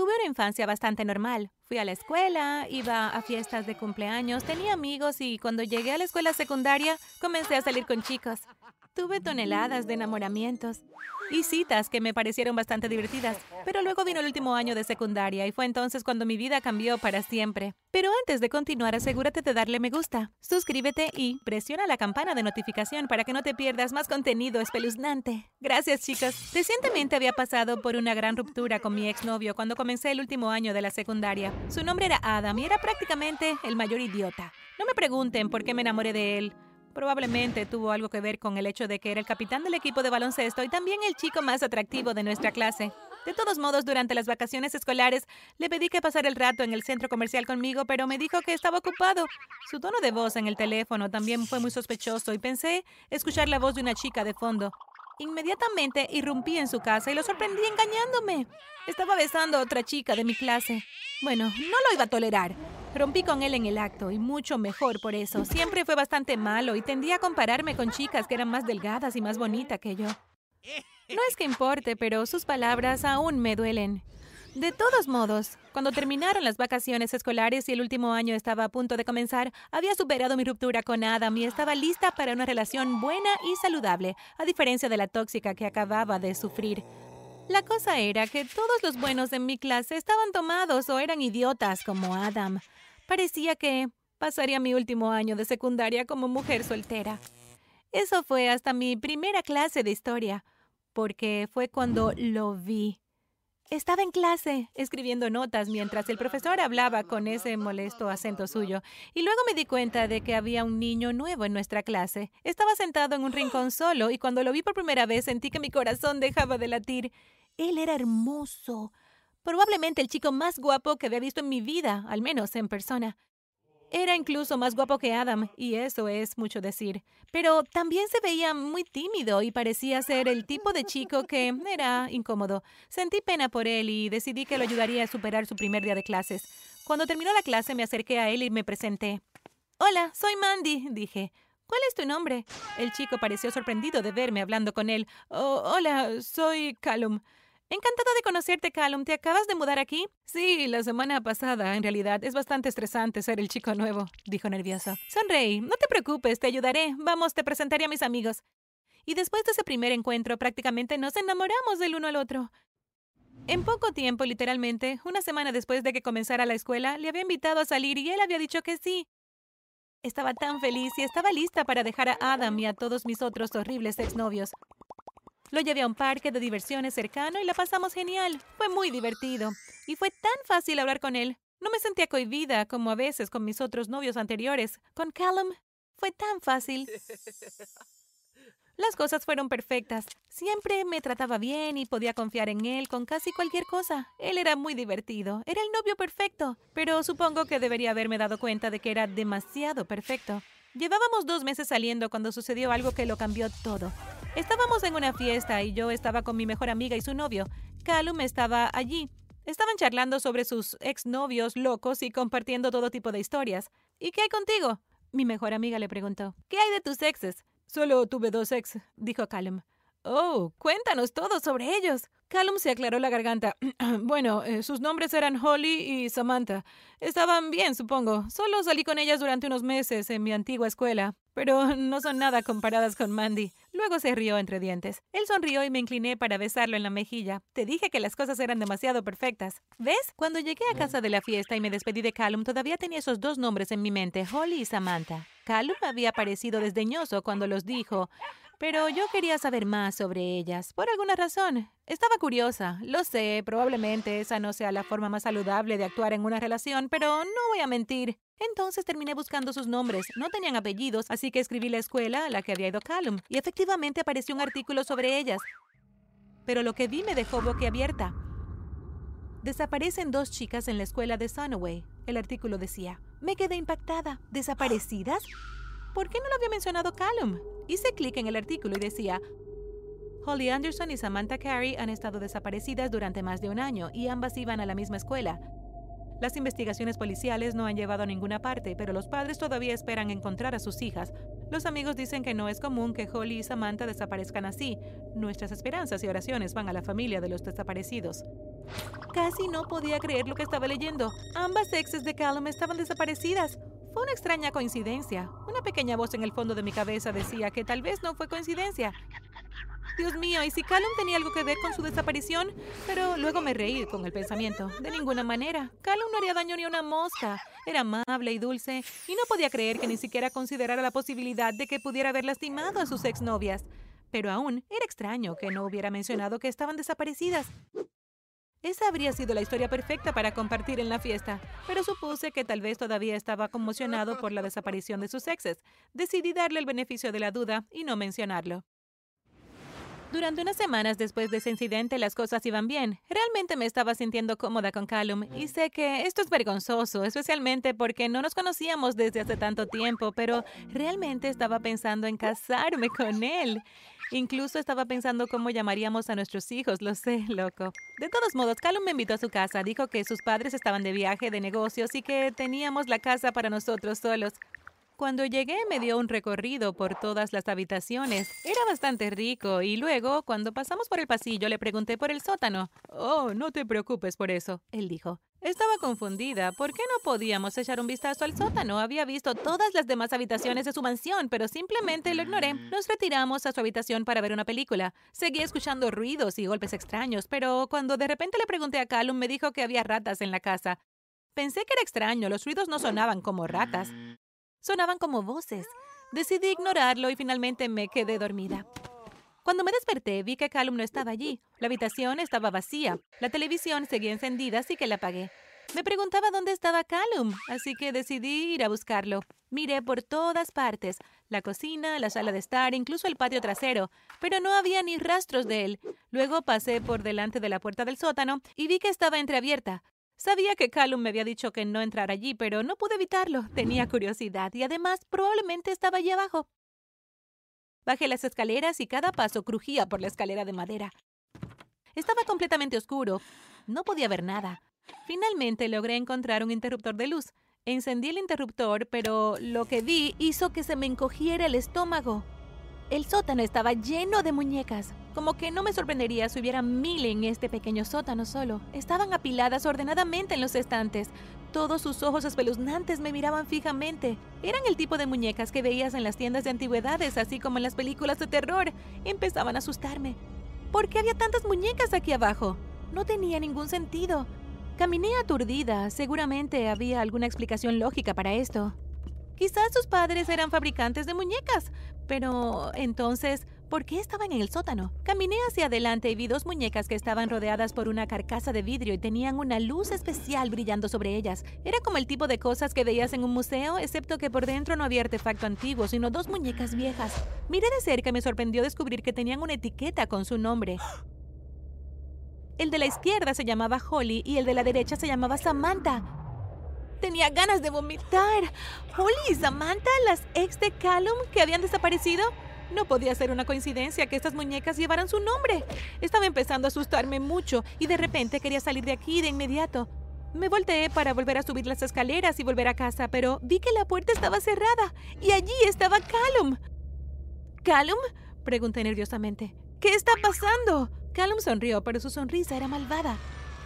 Tuve una infancia bastante normal. Fui a la escuela, iba a fiestas de cumpleaños, tenía amigos y cuando llegué a la escuela secundaria comencé a salir con chicos. Tuve toneladas de enamoramientos y citas que me parecieron bastante divertidas. Pero luego vino el último año de secundaria y fue entonces cuando mi vida cambió para siempre. Pero antes de continuar, asegúrate de darle me gusta, suscríbete y presiona la campana de notificación para que no te pierdas más contenido espeluznante. Gracias, chicos. Recientemente había pasado por una gran ruptura con mi exnovio cuando comencé el último año de la secundaria. Su nombre era Adam y era prácticamente el mayor idiota. No me pregunten por qué me enamoré de él. Probablemente tuvo algo que ver con el hecho de que era el capitán del equipo de baloncesto y también el chico más atractivo de nuestra clase. De todos modos, durante las vacaciones escolares, le pedí que pasara el rato en el centro comercial conmigo, pero me dijo que estaba ocupado. Su tono de voz en el teléfono también fue muy sospechoso y pensé escuchar la voz de una chica de fondo. Inmediatamente irrumpí en su casa y lo sorprendí engañándome. Estaba besando a otra chica de mi clase. Bueno, no lo iba a tolerar. Rompí con él en el acto y mucho mejor por eso. Siempre fue bastante malo y tendía a compararme con chicas que eran más delgadas y más bonitas que yo. No es que importe, pero sus palabras aún me duelen. De todos modos, cuando terminaron las vacaciones escolares y el último año estaba a punto de comenzar, había superado mi ruptura con Adam y estaba lista para una relación buena y saludable, a diferencia de la tóxica que acababa de sufrir. La cosa era que todos los buenos en mi clase estaban tomados o eran idiotas como Adam. Parecía que pasaría mi último año de secundaria como mujer soltera. Eso fue hasta mi primera clase de historia, porque fue cuando lo vi. Estaba en clase, escribiendo notas mientras el profesor hablaba con ese molesto acento suyo, y luego me di cuenta de que había un niño nuevo en nuestra clase. Estaba sentado en un rincón solo, y cuando lo vi por primera vez sentí que mi corazón dejaba de latir. Él era hermoso, probablemente el chico más guapo que había visto en mi vida, al menos en persona. Era incluso más guapo que Adam, y eso es mucho decir. Pero también se veía muy tímido y parecía ser el tipo de chico que era incómodo. Sentí pena por él y decidí que lo ayudaría a superar su primer día de clases. Cuando terminó la clase me acerqué a él y me presenté. Hola, soy Mandy, dije. ¿Cuál es tu nombre? El chico pareció sorprendido de verme hablando con él. Oh, hola, soy Callum. Encantado de conocerte, Callum. ¿Te acabas de mudar aquí? Sí, la semana pasada. En realidad, es bastante estresante ser el chico nuevo, dijo nervioso. Sonreí. No te preocupes, te ayudaré. Vamos, te presentaré a mis amigos. Y después de ese primer encuentro, prácticamente nos enamoramos del uno al otro. En poco tiempo, literalmente, una semana después de que comenzara la escuela, le había invitado a salir y él había dicho que sí. Estaba tan feliz y estaba lista para dejar a Adam y a todos mis otros horribles exnovios. Lo llevé a un parque de diversiones cercano y la pasamos genial. Fue muy divertido. Y fue tan fácil hablar con él. No me sentía cohibida como a veces con mis otros novios anteriores. Con Callum fue tan fácil. Las cosas fueron perfectas. Siempre me trataba bien y podía confiar en él con casi cualquier cosa. Él era muy divertido. Era el novio perfecto. Pero supongo que debería haberme dado cuenta de que era demasiado perfecto. Llevábamos dos meses saliendo cuando sucedió algo que lo cambió todo. Estábamos en una fiesta y yo estaba con mi mejor amiga y su novio. Callum estaba allí. Estaban charlando sobre sus exnovios locos y compartiendo todo tipo de historias. ¿Y qué hay contigo? Mi mejor amiga le preguntó. ¿Qué hay de tus exes? Solo tuve dos ex, dijo Callum. Oh, cuéntanos todo sobre ellos. Callum se aclaró la garganta. bueno, eh, sus nombres eran Holly y Samantha. Estaban bien, supongo. Solo salí con ellas durante unos meses en mi antigua escuela, pero no son nada comparadas con Mandy. Luego se rió entre dientes. Él sonrió y me incliné para besarlo en la mejilla. Te dije que las cosas eran demasiado perfectas. ¿Ves? Cuando llegué a casa de la fiesta y me despedí de Callum, todavía tenía esos dos nombres en mi mente, Holly y Samantha. Callum había parecido desdeñoso cuando los dijo, pero yo quería saber más sobre ellas, por alguna razón. Estaba curiosa. Lo sé, probablemente esa no sea la forma más saludable de actuar en una relación, pero no voy a mentir. Entonces terminé buscando sus nombres. No tenían apellidos, así que escribí la escuela a la que había ido Callum, y efectivamente apareció un artículo sobre ellas. Pero lo que vi me dejó boquiabierta. Desaparecen dos chicas en la escuela de Sunaway. El artículo decía, me quedé impactada. ¿Desaparecidas? ¿Por qué no lo había mencionado Callum? Hice clic en el artículo y decía, Holly Anderson y Samantha Carey han estado desaparecidas durante más de un año y ambas iban a la misma escuela. Las investigaciones policiales no han llevado a ninguna parte, pero los padres todavía esperan encontrar a sus hijas. Los amigos dicen que no es común que Holly y Samantha desaparezcan así. Nuestras esperanzas y oraciones van a la familia de los desaparecidos. Casi no podía creer lo que estaba leyendo. Ambas exes de Callum estaban desaparecidas. Fue una extraña coincidencia. Una pequeña voz en el fondo de mi cabeza decía que tal vez no fue coincidencia. Dios mío, ¿y si Callum tenía algo que ver con su desaparición? Pero luego me reí con el pensamiento. De ninguna manera. Callum no haría daño ni a una mosca. Era amable y dulce, y no podía creer que ni siquiera considerara la posibilidad de que pudiera haber lastimado a sus exnovias. Pero aún era extraño que no hubiera mencionado que estaban desaparecidas. Esa habría sido la historia perfecta para compartir en la fiesta, pero supuse que tal vez todavía estaba conmocionado por la desaparición de sus exes. Decidí darle el beneficio de la duda y no mencionarlo. Durante unas semanas después de ese incidente las cosas iban bien. Realmente me estaba sintiendo cómoda con Callum y sé que esto es vergonzoso, especialmente porque no nos conocíamos desde hace tanto tiempo, pero realmente estaba pensando en casarme con él. Incluso estaba pensando cómo llamaríamos a nuestros hijos, lo sé, loco. De todos modos, Callum me invitó a su casa, dijo que sus padres estaban de viaje de negocios y que teníamos la casa para nosotros solos. Cuando llegué me dio un recorrido por todas las habitaciones. Era bastante rico y luego, cuando pasamos por el pasillo, le pregunté por el sótano. Oh, no te preocupes por eso, él dijo. Estaba confundida. ¿Por qué no podíamos echar un vistazo al sótano? Había visto todas las demás habitaciones de su mansión, pero simplemente lo ignoré. Nos retiramos a su habitación para ver una película. Seguí escuchando ruidos y golpes extraños, pero cuando de repente le pregunté a Callum, me dijo que había ratas en la casa. Pensé que era extraño, los ruidos no sonaban como ratas. Sonaban como voces. Decidí ignorarlo y finalmente me quedé dormida. Cuando me desperté, vi que Callum no estaba allí. La habitación estaba vacía. La televisión seguía encendida, así que la apagué. Me preguntaba dónde estaba Callum, así que decidí ir a buscarlo. Miré por todas partes, la cocina, la sala de estar, incluso el patio trasero, pero no había ni rastros de él. Luego pasé por delante de la puerta del sótano y vi que estaba entreabierta. Sabía que Callum me había dicho que no entrara allí, pero no pude evitarlo. Tenía curiosidad y además probablemente estaba allí abajo. Bajé las escaleras y cada paso crujía por la escalera de madera. Estaba completamente oscuro. No podía ver nada. Finalmente logré encontrar un interruptor de luz. Encendí el interruptor, pero lo que vi hizo que se me encogiera el estómago. El sótano estaba lleno de muñecas. Como que no me sorprendería si hubiera mil en este pequeño sótano solo. Estaban apiladas ordenadamente en los estantes. Todos sus ojos espeluznantes me miraban fijamente. Eran el tipo de muñecas que veías en las tiendas de antigüedades, así como en las películas de terror. Empezaban a asustarme. ¿Por qué había tantas muñecas aquí abajo? No tenía ningún sentido. Caminé aturdida. Seguramente había alguna explicación lógica para esto. Quizás sus padres eran fabricantes de muñecas, pero entonces, ¿por qué estaban en el sótano? Caminé hacia adelante y vi dos muñecas que estaban rodeadas por una carcasa de vidrio y tenían una luz especial brillando sobre ellas. Era como el tipo de cosas que veías en un museo, excepto que por dentro no había artefacto antiguo, sino dos muñecas viejas. Miré de cerca y me sorprendió descubrir que tenían una etiqueta con su nombre. El de la izquierda se llamaba Holly y el de la derecha se llamaba Samantha. Tenía ganas de vomitar. Holly y Samantha, las ex de Callum que habían desaparecido. No podía ser una coincidencia que estas muñecas llevaran su nombre. Estaba empezando a asustarme mucho y de repente quería salir de aquí de inmediato. Me volteé para volver a subir las escaleras y volver a casa, pero vi que la puerta estaba cerrada y allí estaba Callum. ¿Callum? Pregunté nerviosamente. ¿Qué está pasando? Callum sonrió, pero su sonrisa era malvada.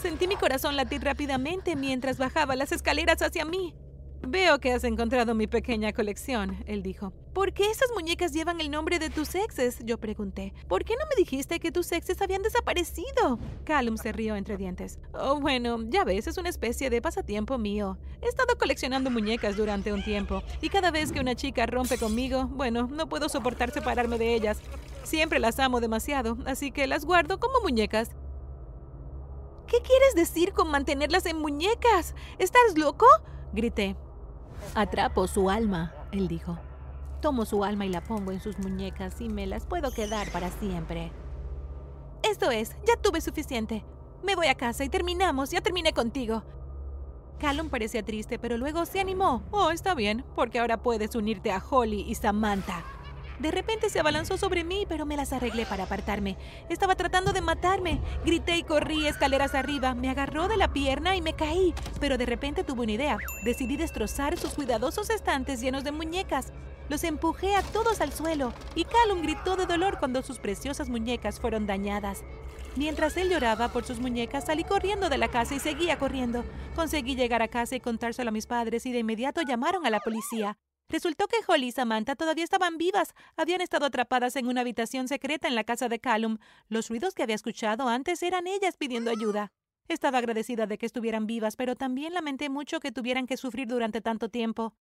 Sentí mi corazón latir rápidamente mientras bajaba las escaleras hacia mí. Veo que has encontrado mi pequeña colección, él dijo. ¿Por qué esas muñecas llevan el nombre de tus exes? Yo pregunté. ¿Por qué no me dijiste que tus exes habían desaparecido? Callum se rió entre dientes. Oh, bueno, ya ves, es una especie de pasatiempo mío. He estado coleccionando muñecas durante un tiempo, y cada vez que una chica rompe conmigo, bueno, no puedo soportar separarme de ellas. Siempre las amo demasiado, así que las guardo como muñecas. ¿Qué quieres decir con mantenerlas en muñecas? ¿Estás loco? grité. Atrapo su alma, él dijo. Tomo su alma y la pongo en sus muñecas y me las puedo quedar para siempre. Esto es, ya tuve suficiente. Me voy a casa y terminamos, ya terminé contigo. Callum parecía triste, pero luego se animó. Oh, está bien, porque ahora puedes unirte a Holly y Samantha. De repente se abalanzó sobre mí, pero me las arreglé para apartarme. Estaba tratando de matarme. Grité y corrí escaleras arriba. Me agarró de la pierna y me caí. Pero de repente tuve una idea. Decidí destrozar sus cuidadosos estantes llenos de muñecas. Los empujé a todos al suelo y Callum gritó de dolor cuando sus preciosas muñecas fueron dañadas. Mientras él lloraba por sus muñecas, salí corriendo de la casa y seguía corriendo. Conseguí llegar a casa y contárselo a mis padres y de inmediato llamaron a la policía. Resultó que Holly y Samantha todavía estaban vivas. Habían estado atrapadas en una habitación secreta en la casa de Callum. Los ruidos que había escuchado antes eran ellas pidiendo ayuda. Estaba agradecida de que estuvieran vivas, pero también lamenté mucho que tuvieran que sufrir durante tanto tiempo.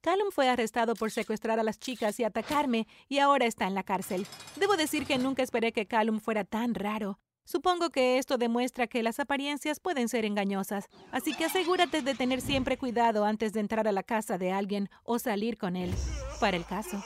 Callum fue arrestado por secuestrar a las chicas y atacarme, y ahora está en la cárcel. Debo decir que nunca esperé que Callum fuera tan raro. Supongo que esto demuestra que las apariencias pueden ser engañosas, así que asegúrate de tener siempre cuidado antes de entrar a la casa de alguien o salir con él, para el caso.